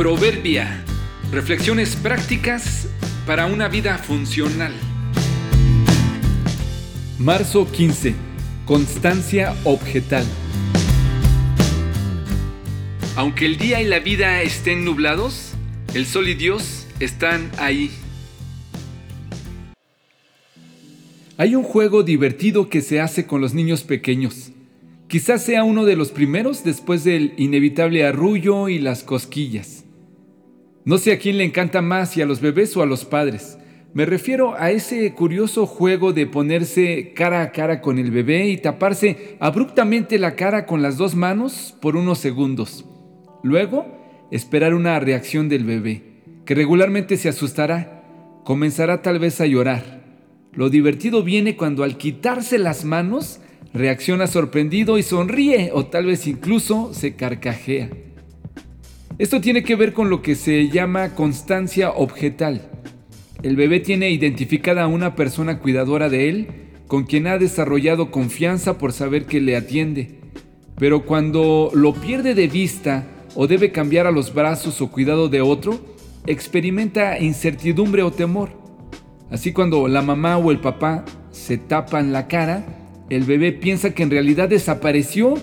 Proverbia. Reflexiones prácticas para una vida funcional. Marzo 15. Constancia objetal. Aunque el día y la vida estén nublados, el sol y Dios están ahí. Hay un juego divertido que se hace con los niños pequeños. Quizás sea uno de los primeros después del inevitable arrullo y las cosquillas. No sé a quién le encanta más, si a los bebés o a los padres. Me refiero a ese curioso juego de ponerse cara a cara con el bebé y taparse abruptamente la cara con las dos manos por unos segundos. Luego, esperar una reacción del bebé, que regularmente se asustará, comenzará tal vez a llorar. Lo divertido viene cuando al quitarse las manos, reacciona sorprendido y sonríe o tal vez incluso se carcajea. Esto tiene que ver con lo que se llama constancia objetal. El bebé tiene identificada a una persona cuidadora de él con quien ha desarrollado confianza por saber que le atiende. Pero cuando lo pierde de vista o debe cambiar a los brazos o cuidado de otro, experimenta incertidumbre o temor. Así cuando la mamá o el papá se tapan la cara, el bebé piensa que en realidad desapareció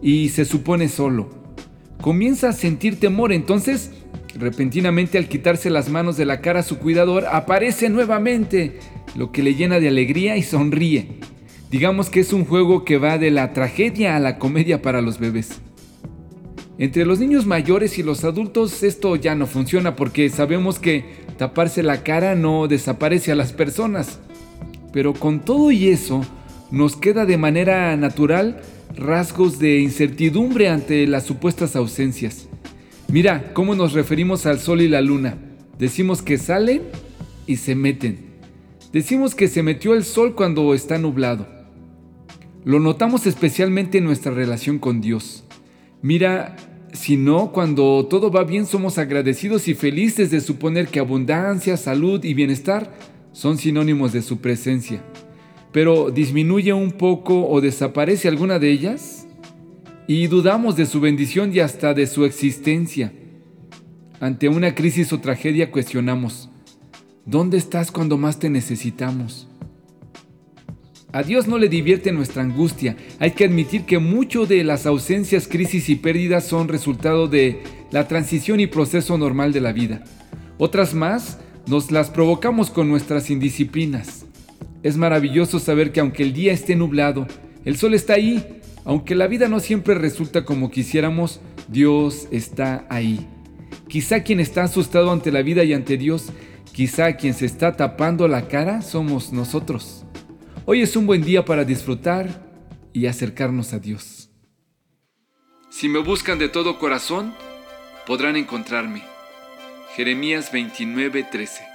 y se supone solo. Comienza a sentir temor, entonces repentinamente al quitarse las manos de la cara su cuidador, aparece nuevamente, lo que le llena de alegría y sonríe. Digamos que es un juego que va de la tragedia a la comedia para los bebés. Entre los niños mayores y los adultos esto ya no funciona porque sabemos que taparse la cara no desaparece a las personas. Pero con todo y eso, nos queda de manera natural rasgos de incertidumbre ante las supuestas ausencias. Mira cómo nos referimos al sol y la luna. Decimos que salen y se meten. Decimos que se metió el sol cuando está nublado. Lo notamos especialmente en nuestra relación con Dios. Mira, si no, cuando todo va bien somos agradecidos y felices de suponer que abundancia, salud y bienestar son sinónimos de su presencia pero disminuye un poco o desaparece alguna de ellas y dudamos de su bendición y hasta de su existencia. Ante una crisis o tragedia cuestionamos, ¿dónde estás cuando más te necesitamos? A Dios no le divierte nuestra angustia. Hay que admitir que mucho de las ausencias, crisis y pérdidas son resultado de la transición y proceso normal de la vida. Otras más nos las provocamos con nuestras indisciplinas. Es maravilloso saber que aunque el día esté nublado, el sol está ahí. Aunque la vida no siempre resulta como quisiéramos, Dios está ahí. Quizá quien está asustado ante la vida y ante Dios, quizá quien se está tapando la cara somos nosotros. Hoy es un buen día para disfrutar y acercarnos a Dios. Si me buscan de todo corazón, podrán encontrarme. Jeremías 29:13